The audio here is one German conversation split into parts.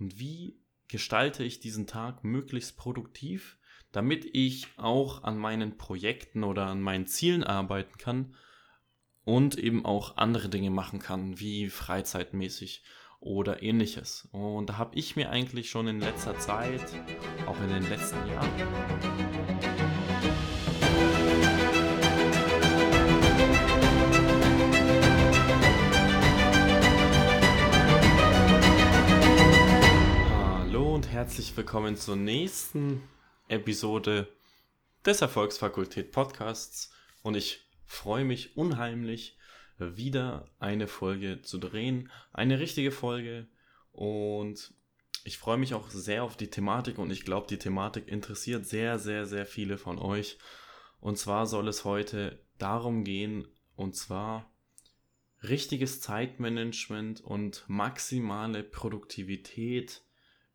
und wie gestalte ich diesen Tag möglichst produktiv, damit ich auch an meinen Projekten oder an meinen Zielen arbeiten kann und eben auch andere Dinge machen kann, wie freizeitmäßig oder ähnliches. Und da habe ich mir eigentlich schon in letzter Zeit, auch in den letzten Jahren, herzlich willkommen zur nächsten Episode des Erfolgsfakultät Podcasts. Und ich freue mich unheimlich, wieder eine Folge zu drehen. Eine richtige Folge. Und ich freue mich auch sehr auf die Thematik und ich glaube, die Thematik interessiert sehr, sehr, sehr viele von euch. Und zwar soll es heute darum gehen, und zwar richtiges Zeitmanagement und maximale Produktivität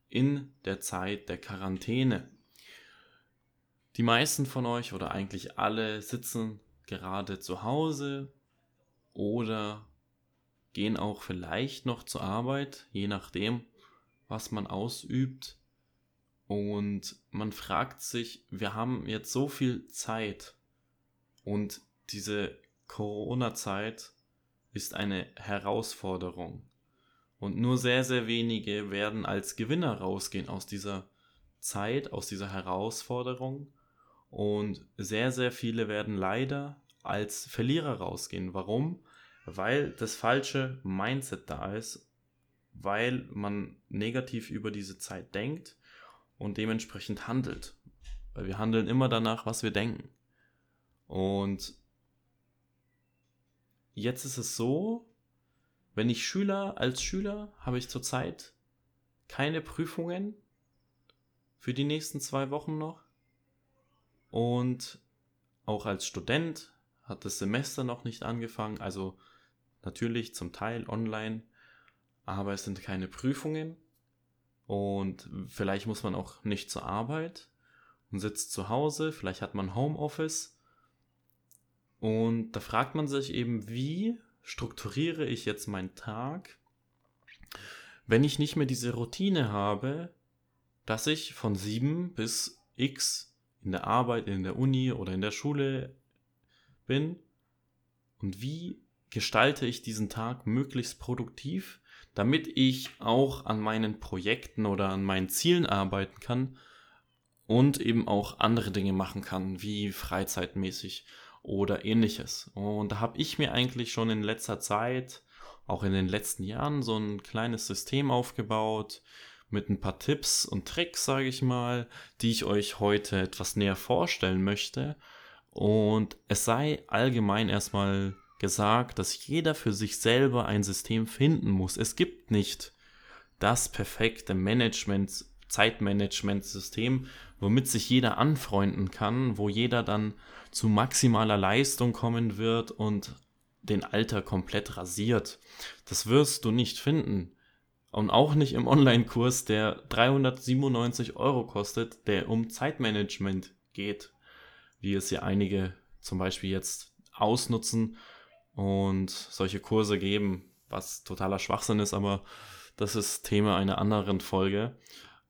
in der Zeit der Quarantäne. Die meisten von euch oder eigentlich alle sitzen gerade zu Hause oder gehen auch vielleicht noch zur Arbeit, je nachdem, was man ausübt. Und man fragt sich, wir haben jetzt so viel Zeit und diese Corona-Zeit ist eine Herausforderung. Und nur sehr, sehr wenige werden als Gewinner rausgehen aus dieser Zeit, aus dieser Herausforderung. Und sehr, sehr viele werden leider als Verlierer rausgehen. Warum? Weil das falsche Mindset da ist, weil man negativ über diese Zeit denkt und dementsprechend handelt. Weil wir handeln immer danach, was wir denken. Und jetzt ist es so, wenn ich Schüler, als Schüler habe ich zurzeit keine Prüfungen für die nächsten zwei Wochen noch. Und auch als Student hat das Semester noch nicht angefangen, also natürlich zum Teil online, aber es sind keine Prüfungen. Und vielleicht muss man auch nicht zur Arbeit und sitzt zu Hause, vielleicht hat man Homeoffice. Und da fragt man sich eben, wie strukturiere ich jetzt meinen Tag, wenn ich nicht mehr diese Routine habe, dass ich von 7 bis x in der Arbeit, in der Uni oder in der Schule bin? Und wie gestalte ich diesen Tag möglichst produktiv, damit ich auch an meinen Projekten oder an meinen Zielen arbeiten kann und eben auch andere Dinge machen kann, wie freizeitmäßig oder ähnliches. Und da habe ich mir eigentlich schon in letzter Zeit, auch in den letzten Jahren, so ein kleines System aufgebaut mit ein paar Tipps und Tricks, sage ich mal, die ich euch heute etwas näher vorstellen möchte. Und es sei allgemein erstmal gesagt, dass jeder für sich selber ein System finden muss. Es gibt nicht das perfekte Management, Zeitmanagement-System, womit sich jeder anfreunden kann, wo jeder dann zu maximaler Leistung kommen wird und den Alter komplett rasiert. Das wirst du nicht finden. Und auch nicht im Online-Kurs, der 397 Euro kostet, der um Zeitmanagement geht wie es ja einige zum Beispiel jetzt ausnutzen und solche Kurse geben, was totaler Schwachsinn ist, aber das ist Thema einer anderen Folge.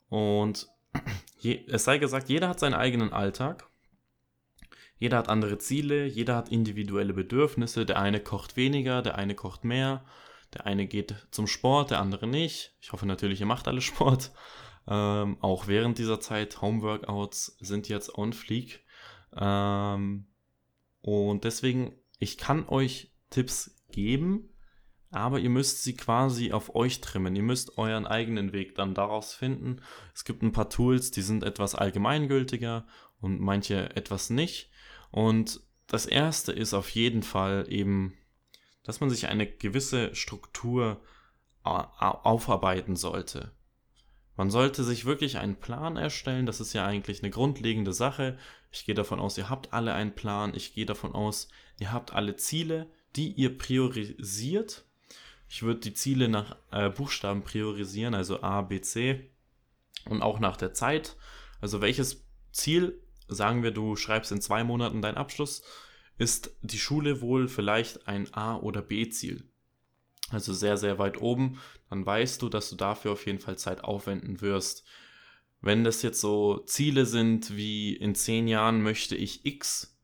Und je, es sei gesagt, jeder hat seinen eigenen Alltag. Jeder hat andere Ziele, jeder hat individuelle Bedürfnisse. Der eine kocht weniger, der eine kocht mehr. Der eine geht zum Sport, der andere nicht. Ich hoffe natürlich, ihr macht alle Sport. Ähm, auch während dieser Zeit, Homeworkouts sind jetzt on fleek. Ähm, und deswegen, ich kann euch Tipps geben, aber ihr müsst sie quasi auf euch trimmen. Ihr müsst euren eigenen Weg dann daraus finden. Es gibt ein paar Tools, die sind etwas allgemeingültiger und manche etwas nicht. Und das erste ist auf jeden Fall eben, dass man sich eine gewisse Struktur aufarbeiten sollte. Man sollte sich wirklich einen Plan erstellen. Das ist ja eigentlich eine grundlegende Sache. Ich gehe davon aus, ihr habt alle einen Plan. Ich gehe davon aus, ihr habt alle Ziele, die ihr priorisiert. Ich würde die Ziele nach äh, Buchstaben priorisieren, also A, B, C und auch nach der Zeit. Also welches Ziel, sagen wir, du schreibst in zwei Monaten deinen Abschluss, ist die Schule wohl vielleicht ein A- oder B-Ziel. also sehr, sehr weit oben, dann weißt du, dass du dafür auf jeden Fall Zeit aufwenden wirst. Wenn das jetzt so Ziele sind wie in zehn Jahren möchte ich X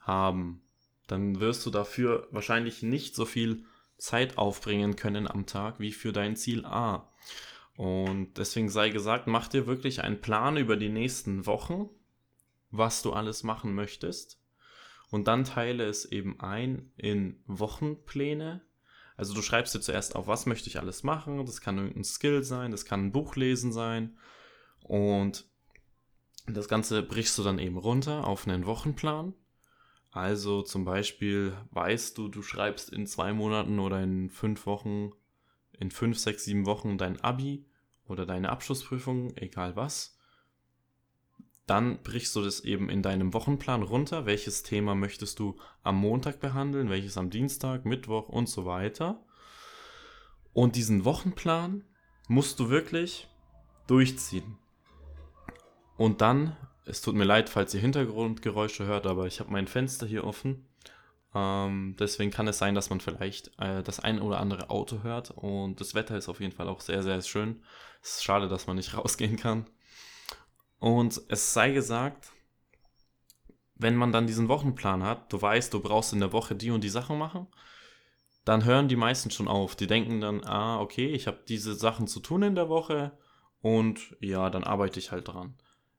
haben, dann wirst du dafür wahrscheinlich nicht so viel Zeit aufbringen können am Tag wie für dein Ziel A. Und deswegen sei gesagt, mach dir wirklich einen Plan über die nächsten Wochen, was du alles machen möchtest. Und dann teile es eben ein in Wochenpläne. Also du schreibst dir zuerst auf, was möchte ich alles machen. Das kann irgendein Skill sein, das kann ein Buch lesen sein. Und das Ganze brichst du dann eben runter auf einen Wochenplan. Also zum Beispiel weißt du, du schreibst in zwei Monaten oder in fünf Wochen, in fünf, sechs, sieben Wochen dein Abi oder deine Abschlussprüfung, egal was. Dann brichst du das eben in deinem Wochenplan runter. Welches Thema möchtest du am Montag behandeln, welches am Dienstag, Mittwoch und so weiter. Und diesen Wochenplan musst du wirklich durchziehen. Und dann es tut mir leid, falls ihr Hintergrundgeräusche hört, aber ich habe mein Fenster hier offen. Ähm, deswegen kann es sein, dass man vielleicht äh, das ein oder andere Auto hört. Und das Wetter ist auf jeden Fall auch sehr, sehr schön. Es ist schade, dass man nicht rausgehen kann. Und es sei gesagt, wenn man dann diesen Wochenplan hat, du weißt, du brauchst in der Woche die und die Sachen machen, dann hören die meisten schon auf. Die denken dann, ah, okay, ich habe diese Sachen zu tun in der Woche und ja, dann arbeite ich halt dran.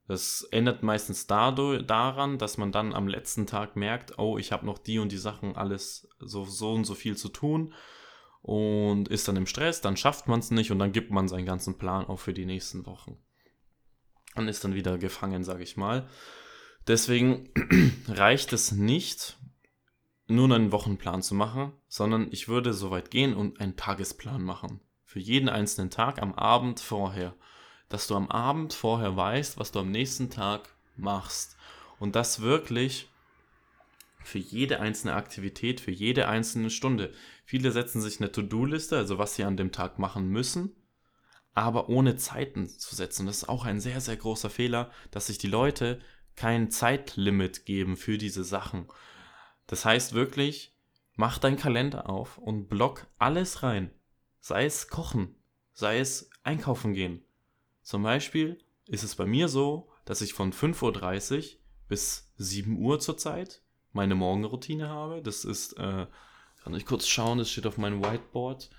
Das ändert meistens dadurch, daran, dass man dann am letzten Tag merkt, oh, ich habe noch die und die Sachen alles so, so und so viel zu tun und ist dann im Stress, dann schafft man es nicht und dann gibt man seinen ganzen Plan auch für die nächsten Wochen. Und ist dann wieder gefangen, sage ich mal. Deswegen reicht es nicht, nur einen Wochenplan zu machen, sondern ich würde so weit gehen und einen Tagesplan machen. Für jeden einzelnen Tag am Abend vorher dass du am Abend vorher weißt, was du am nächsten Tag machst. Und das wirklich für jede einzelne Aktivität, für jede einzelne Stunde. Viele setzen sich eine To-Do-Liste, also was sie an dem Tag machen müssen, aber ohne Zeiten zu setzen. Das ist auch ein sehr, sehr großer Fehler, dass sich die Leute kein Zeitlimit geben für diese Sachen. Das heißt wirklich, mach deinen Kalender auf und block alles rein. Sei es kochen, sei es einkaufen gehen, zum Beispiel ist es bei mir so, dass ich von 5.30 Uhr bis 7 Uhr zurzeit meine Morgenroutine habe. Das ist, äh, kann ich kurz schauen, das steht auf meinem Whiteboard.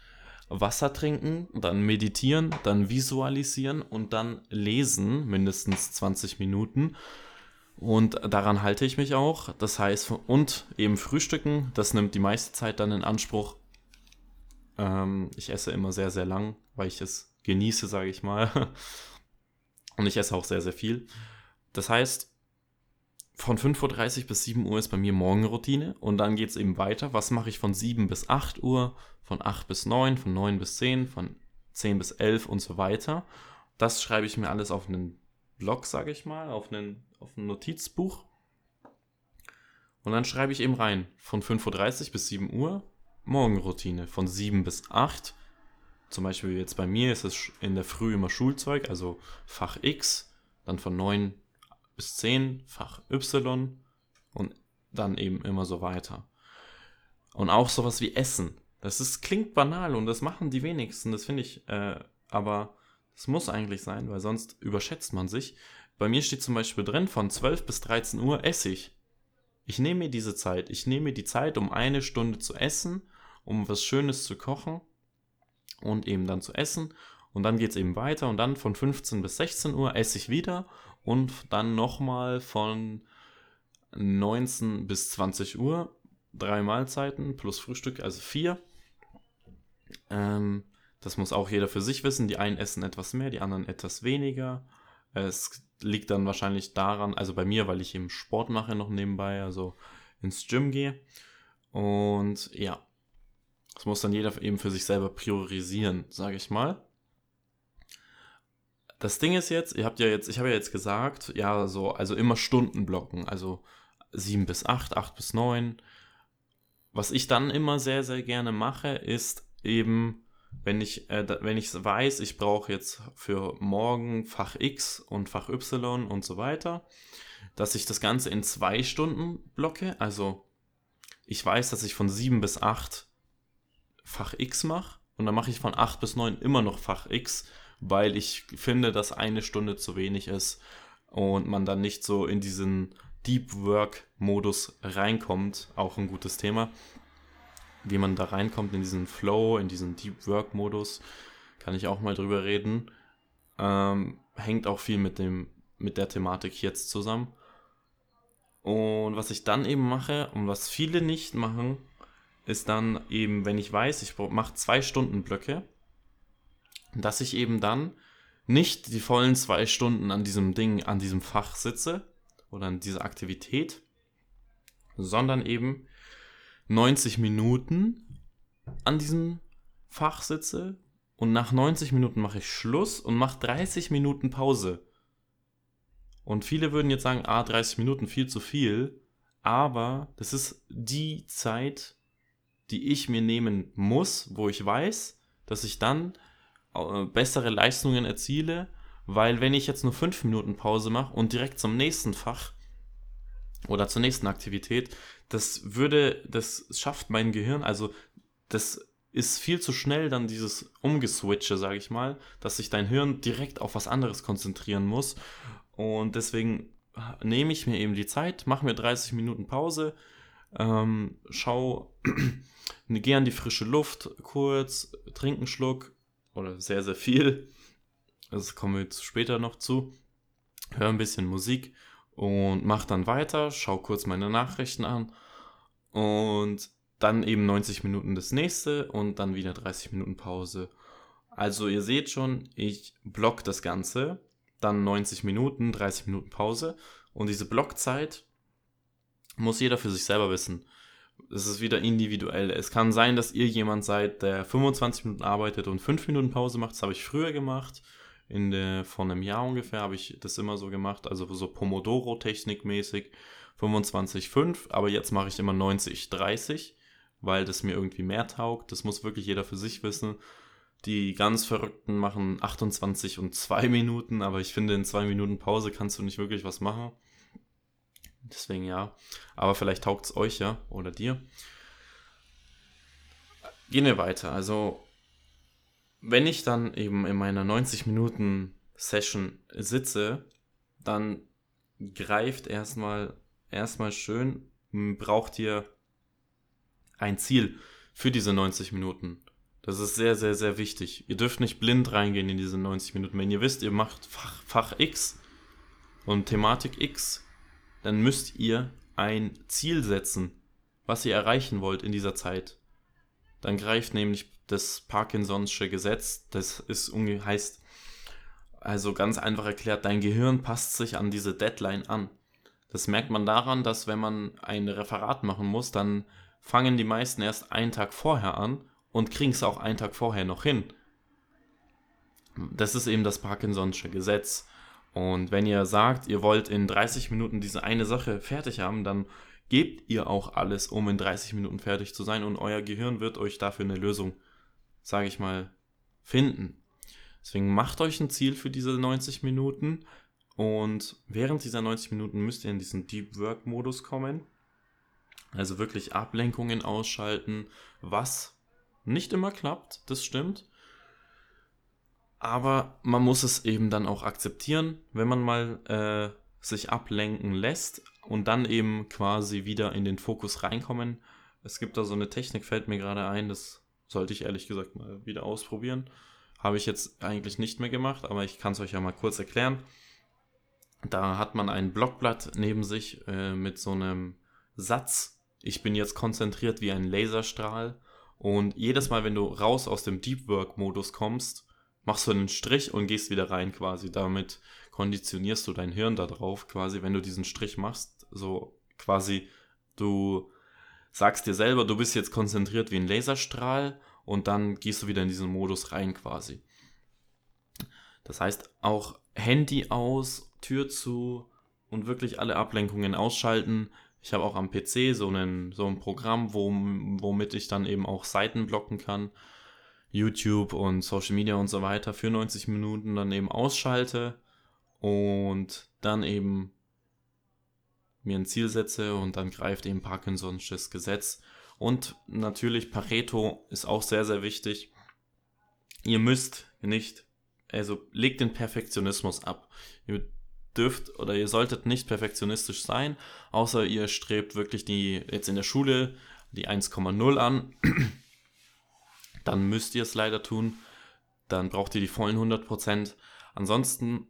Wasser trinken, dann meditieren, dann visualisieren und dann lesen, mindestens 20 Minuten. Und daran halte ich mich auch. Das heißt, und eben frühstücken, das nimmt die meiste Zeit dann in Anspruch. Ähm, ich esse immer sehr, sehr lang, weil ich es genieße, sage ich mal. Und ich esse auch sehr, sehr viel. Das heißt, von 5.30 Uhr bis 7 Uhr ist bei mir Morgenroutine und dann geht es eben weiter. Was mache ich von 7 bis 8 Uhr, von 8 bis 9, von 9 bis 10, von 10 bis 11 und so weiter. Das schreibe ich mir alles auf einen Blog, sage ich mal, auf, einen, auf ein Notizbuch. Und dann schreibe ich eben rein, von 5.30 Uhr bis 7 Uhr Morgenroutine, von 7 bis 8 Uhr zum Beispiel jetzt bei mir ist es in der Früh immer Schulzeug, also Fach X, dann von 9 bis 10 Fach Y und dann eben immer so weiter. Und auch sowas wie Essen. Das ist, klingt banal und das machen die wenigsten, das finde ich, äh, aber es muss eigentlich sein, weil sonst überschätzt man sich. Bei mir steht zum Beispiel drin, von 12 bis 13 Uhr esse ich. Ich nehme mir diese Zeit. Ich nehme mir die Zeit, um eine Stunde zu essen, um was Schönes zu kochen und eben dann zu essen. Und dann geht es eben weiter und dann von 15 bis 16 Uhr esse ich wieder und dann nochmal von 19 bis 20 Uhr drei Mahlzeiten plus Frühstück, also vier. Ähm, das muss auch jeder für sich wissen. Die einen essen etwas mehr, die anderen etwas weniger. Es liegt dann wahrscheinlich daran, also bei mir, weil ich eben Sport mache noch nebenbei, also ins Gym gehe. Und ja, das muss dann jeder eben für sich selber priorisieren, sage ich mal. Das Ding ist jetzt, ihr habt ja jetzt, ich habe ja jetzt gesagt, ja, so, also immer Stunden blocken, also 7 bis 8, 8 bis 9. Was ich dann immer sehr, sehr gerne mache, ist eben, wenn ich, äh, wenn ich weiß, ich brauche jetzt für morgen Fach X und Fach Y und so weiter, dass ich das Ganze in zwei Stunden blocke. Also ich weiß, dass ich von 7 bis 8 Fach X mache und dann mache ich von 8 bis 9 immer noch Fach X, weil ich finde, dass eine Stunde zu wenig ist und man dann nicht so in diesen Deep Work Modus reinkommt. Auch ein gutes Thema. Wie man da reinkommt in diesen Flow, in diesen Deep Work Modus, kann ich auch mal drüber reden. Ähm, hängt auch viel mit dem mit der Thematik jetzt zusammen. Und was ich dann eben mache und was viele nicht machen, ist dann eben, wenn ich weiß, ich mache zwei Stunden Blöcke, dass ich eben dann nicht die vollen zwei Stunden an diesem Ding, an diesem Fach sitze oder an dieser Aktivität, sondern eben 90 Minuten an diesem Fach sitze und nach 90 Minuten mache ich Schluss und mache 30 Minuten Pause. Und viele würden jetzt sagen, ah, 30 Minuten viel zu viel. Aber das ist die Zeit, die ich mir nehmen muss, wo ich weiß, dass ich dann äh, bessere Leistungen erziele, weil wenn ich jetzt nur 5 Minuten Pause mache und direkt zum nächsten Fach oder zur nächsten Aktivität, das würde, das schafft mein Gehirn, also das ist viel zu schnell dann dieses Umgeswitche, sage ich mal, dass sich dein Hirn direkt auf was anderes konzentrieren muss. Und deswegen nehme ich mir eben die Zeit, mache mir 30 Minuten Pause, ähm, schau, gehe an die frische Luft kurz, trinke einen Schluck oder sehr, sehr viel. Das kommen wir später noch zu. Höre ein bisschen Musik und mache dann weiter, schau kurz meine Nachrichten an und dann eben 90 Minuten das nächste und dann wieder 30 Minuten Pause. Also ihr seht schon, ich block das Ganze dann 90 Minuten, 30 Minuten Pause. Und diese Blockzeit muss jeder für sich selber wissen. Es ist wieder individuell. Es kann sein, dass ihr jemand seid, der 25 Minuten arbeitet und 5 Minuten Pause macht. Das habe ich früher gemacht. In der, vor einem Jahr ungefähr habe ich das immer so gemacht. Also so Pomodoro-Technik mäßig. 25, 5. Aber jetzt mache ich immer 90, 30, weil das mir irgendwie mehr taugt. Das muss wirklich jeder für sich wissen. Die ganz Verrückten machen 28 und 2 Minuten, aber ich finde, in 2 Minuten Pause kannst du nicht wirklich was machen. Deswegen ja. Aber vielleicht taugt es euch ja oder dir. Gehen wir weiter. Also, wenn ich dann eben in meiner 90 Minuten Session sitze, dann greift erstmal erstmal schön, braucht ihr ein Ziel für diese 90 Minuten. Das ist sehr, sehr, sehr wichtig. Ihr dürft nicht blind reingehen in diese 90 Minuten. Wenn ihr wisst, ihr macht Fach, Fach X und Thematik X, dann müsst ihr ein Ziel setzen, was ihr erreichen wollt in dieser Zeit. Dann greift nämlich das Parkinson'sche Gesetz, das ist heißt, also ganz einfach erklärt, dein Gehirn passt sich an diese Deadline an. Das merkt man daran, dass wenn man ein Referat machen muss, dann fangen die meisten erst einen Tag vorher an und kriegen es auch einen Tag vorher noch hin. Das ist eben das Parkinson'sche Gesetz. Und wenn ihr sagt, ihr wollt in 30 Minuten diese eine Sache fertig haben, dann gebt ihr auch alles, um in 30 Minuten fertig zu sein und euer Gehirn wird euch dafür eine Lösung, sage ich mal, finden. Deswegen macht euch ein Ziel für diese 90 Minuten und während dieser 90 Minuten müsst ihr in diesen Deep Work Modus kommen. Also wirklich Ablenkungen ausschalten, was nicht immer klappt, das stimmt. Aber man muss es eben dann auch akzeptieren, wenn man mal äh, sich ablenken lässt und dann eben quasi wieder in den Fokus reinkommen. Es gibt da so eine Technik, fällt mir gerade ein, das sollte ich ehrlich gesagt mal wieder ausprobieren. Habe ich jetzt eigentlich nicht mehr gemacht, aber ich kann es euch ja mal kurz erklären. Da hat man ein Blockblatt neben sich äh, mit so einem Satz. Ich bin jetzt konzentriert wie ein Laserstrahl und jedes Mal, wenn du raus aus dem Deep Work-Modus kommst, machst du einen Strich und gehst wieder rein quasi. Damit konditionierst du dein Hirn darauf, quasi, wenn du diesen Strich machst, so quasi, du sagst dir selber, du bist jetzt konzentriert wie ein Laserstrahl und dann gehst du wieder in diesen Modus rein quasi. Das heißt, auch Handy aus, Tür zu und wirklich alle Ablenkungen ausschalten, ich habe auch am PC so, einen, so ein Programm, wo, womit ich dann eben auch Seiten blocken kann. YouTube und Social Media und so weiter für 90 Minuten dann eben ausschalte und dann eben mir ein Ziel setze und dann greift eben Parkinson'sches Gesetz Und natürlich Pareto ist auch sehr, sehr wichtig. Ihr müsst nicht, also legt den Perfektionismus ab. Ihr dürft oder ihr solltet nicht perfektionistisch sein, außer ihr strebt wirklich die, jetzt in der Schule, die 1,0 an. Dann müsst ihr es leider tun. Dann braucht ihr die vollen 100%. Ansonsten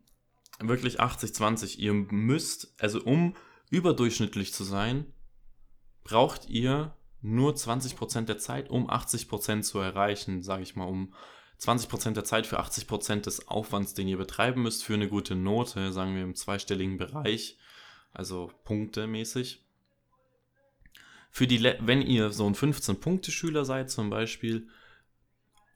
wirklich 80-20. Ihr müsst, also um überdurchschnittlich zu sein, braucht ihr nur 20% der Zeit, um 80% zu erreichen, sage ich mal, um 20% der Zeit für 80% des Aufwands, den ihr betreiben müsst für eine gute Note, sagen wir im zweistelligen Bereich, also punktemäßig. Für die, wenn ihr so ein 15-Punkte-Schüler seid zum Beispiel,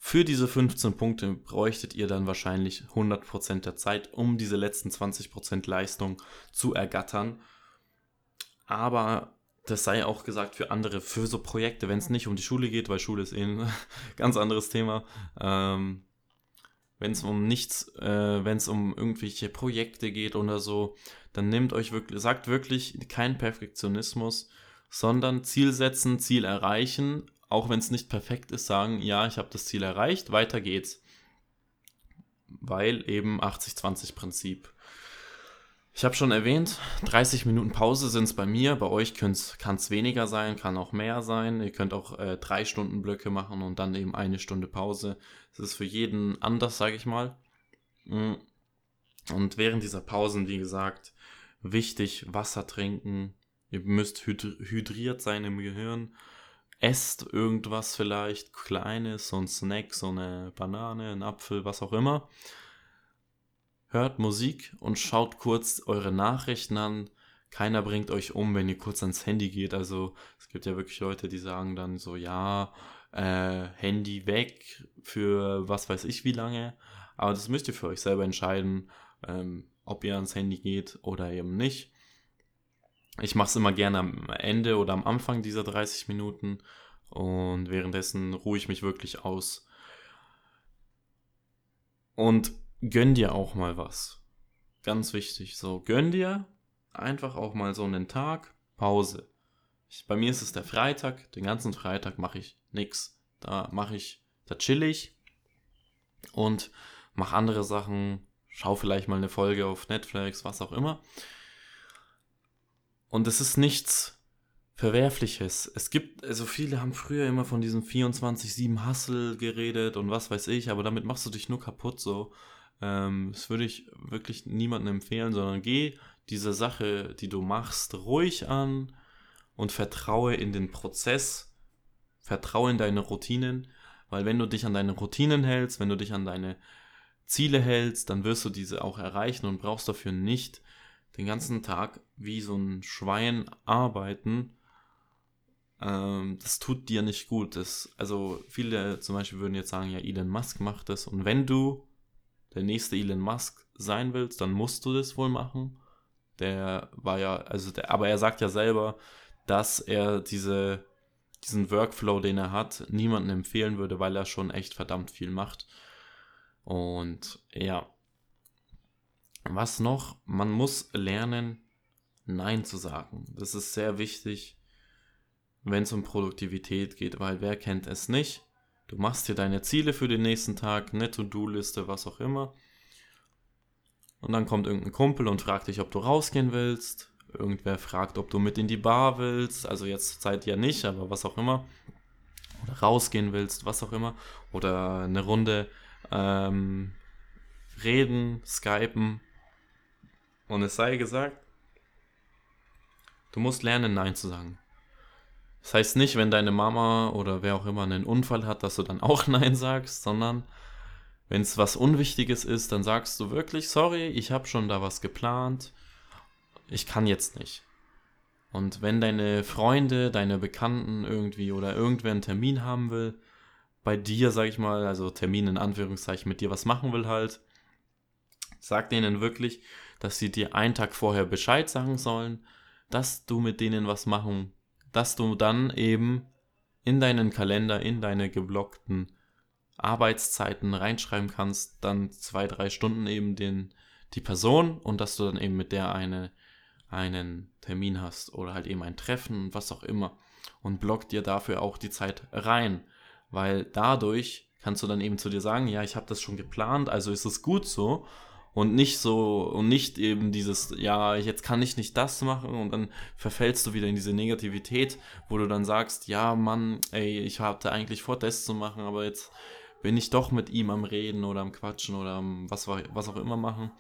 für diese 15 Punkte bräuchtet ihr dann wahrscheinlich 100% der Zeit, um diese letzten 20% Leistung zu ergattern. Aber das sei auch gesagt für andere, für so Projekte, wenn es nicht um die Schule geht, weil Schule ist eh ein ganz anderes Thema. Ähm, wenn es um nichts, äh, wenn es um irgendwelche Projekte geht oder so, dann nehmt euch wirklich, sagt wirklich kein Perfektionismus, sondern Ziel setzen, Ziel erreichen, auch wenn es nicht perfekt ist, sagen, ja, ich habe das Ziel erreicht, weiter geht's. Weil eben 80-20 Prinzip. Ich habe schon erwähnt, 30 Minuten Pause sind es bei mir. Bei euch kann es weniger sein, kann auch mehr sein. Ihr könnt auch äh, drei Stunden Blöcke machen und dann eben eine Stunde Pause. Das ist für jeden anders, sage ich mal. Mm. Und während dieser Pausen, wie gesagt, wichtig Wasser trinken. Ihr müsst hydriert sein im Gehirn. Esst irgendwas vielleicht Kleines, so ein Snack, so eine Banane, ein Apfel, was auch immer hört Musik und schaut kurz eure Nachrichten an. Keiner bringt euch um, wenn ihr kurz ans Handy geht. Also es gibt ja wirklich Leute, die sagen dann so, ja, äh, Handy weg für was weiß ich wie lange. Aber das müsst ihr für euch selber entscheiden, ähm, ob ihr ans Handy geht oder eben nicht. Ich mache es immer gerne am Ende oder am Anfang dieser 30 Minuten und währenddessen ruhe ich mich wirklich aus. Und gönn dir auch mal was. Ganz wichtig. So, gönn dir einfach auch mal so einen Tag Pause. Ich, bei mir ist es der Freitag. Den ganzen Freitag mache ich nichts. Da mache ich, da chill ich und mache andere Sachen. Schau vielleicht mal eine Folge auf Netflix, was auch immer. Und es ist nichts Verwerfliches. Es gibt, also viele haben früher immer von diesem 24-7 Hustle geredet und was weiß ich, aber damit machst du dich nur kaputt so. Ähm, das würde ich wirklich niemandem empfehlen, sondern geh diese Sache, die du machst, ruhig an und vertraue in den Prozess, vertraue in deine Routinen, weil wenn du dich an deine Routinen hältst, wenn du dich an deine Ziele hältst, dann wirst du diese auch erreichen und brauchst dafür nicht den ganzen Tag wie so ein Schwein arbeiten. Ähm, das tut dir nicht gut. Das, also viele zum Beispiel würden jetzt sagen, ja, Elon Musk macht das. Und wenn du der nächste Elon Musk sein willst, dann musst du das wohl machen. Der war ja, also der, aber er sagt ja selber, dass er diese, diesen Workflow, den er hat, niemandem empfehlen würde, weil er schon echt verdammt viel macht. Und ja. Was noch? Man muss lernen, Nein zu sagen. Das ist sehr wichtig, wenn es um Produktivität geht, weil wer kennt es nicht? Du machst dir deine Ziele für den nächsten Tag, eine To-Do-Liste, was auch immer. Und dann kommt irgendein Kumpel und fragt dich, ob du rausgehen willst. Irgendwer fragt, ob du mit in die Bar willst. Also jetzt Zeit ja nicht, aber was auch immer. Oder rausgehen willst, was auch immer. Oder eine Runde ähm, reden, skypen. Und es sei gesagt, du musst lernen, Nein zu sagen. Das heißt nicht, wenn deine Mama oder wer auch immer einen Unfall hat, dass du dann auch Nein sagst, sondern wenn es was Unwichtiges ist, dann sagst du wirklich, sorry, ich habe schon da was geplant, ich kann jetzt nicht. Und wenn deine Freunde, deine Bekannten irgendwie oder irgendwer einen Termin haben will, bei dir, sag ich mal, also Termin in Anführungszeichen mit dir was machen will halt, sag denen wirklich, dass sie dir einen Tag vorher Bescheid sagen sollen, dass du mit denen was machen dass du dann eben in deinen Kalender, in deine geblockten Arbeitszeiten reinschreiben kannst, dann zwei, drei Stunden eben den, die Person und dass du dann eben mit der eine, einen Termin hast oder halt eben ein Treffen, was auch immer. und block dir dafür auch die Zeit rein, weil dadurch kannst du dann eben zu dir sagen, ja, ich habe das schon geplant, also ist es gut so und nicht so und nicht eben dieses ja jetzt kann ich nicht das machen und dann verfällst du wieder in diese Negativität wo du dann sagst ja Mann ey ich hatte eigentlich vor das zu machen aber jetzt bin ich doch mit ihm am reden oder am quatschen oder am was was auch immer machen.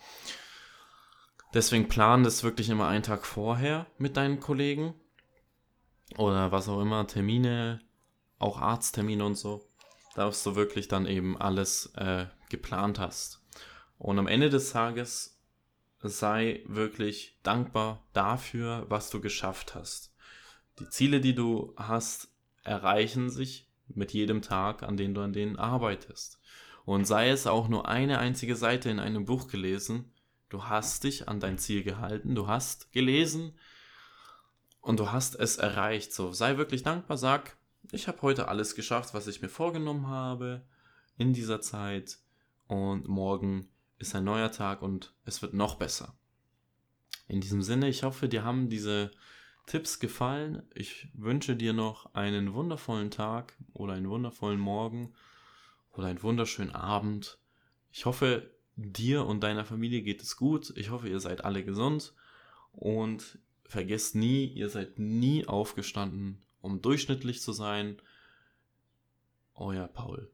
Deswegen plan das wirklich immer einen Tag vorher mit deinen Kollegen oder was auch immer Termine auch Arzttermine und so dass du wirklich dann eben alles äh, geplant hast und am Ende des Tages sei wirklich dankbar dafür, was du geschafft hast. Die Ziele, die du hast, erreichen sich mit jedem Tag, an dem du an denen arbeitest. Und sei es auch nur eine einzige Seite in einem Buch gelesen, du hast dich an dein Ziel gehalten, du hast gelesen und du hast es erreicht. So, sei wirklich dankbar, sag, ich habe heute alles geschafft, was ich mir vorgenommen habe in dieser Zeit und morgen ist ein neuer Tag und es wird noch besser. In diesem Sinne, ich hoffe, dir haben diese Tipps gefallen. Ich wünsche dir noch einen wundervollen Tag oder einen wundervollen Morgen oder einen wunderschönen Abend. Ich hoffe, dir und deiner Familie geht es gut. Ich hoffe, ihr seid alle gesund und vergesst nie, ihr seid nie aufgestanden, um durchschnittlich zu sein. Euer Paul.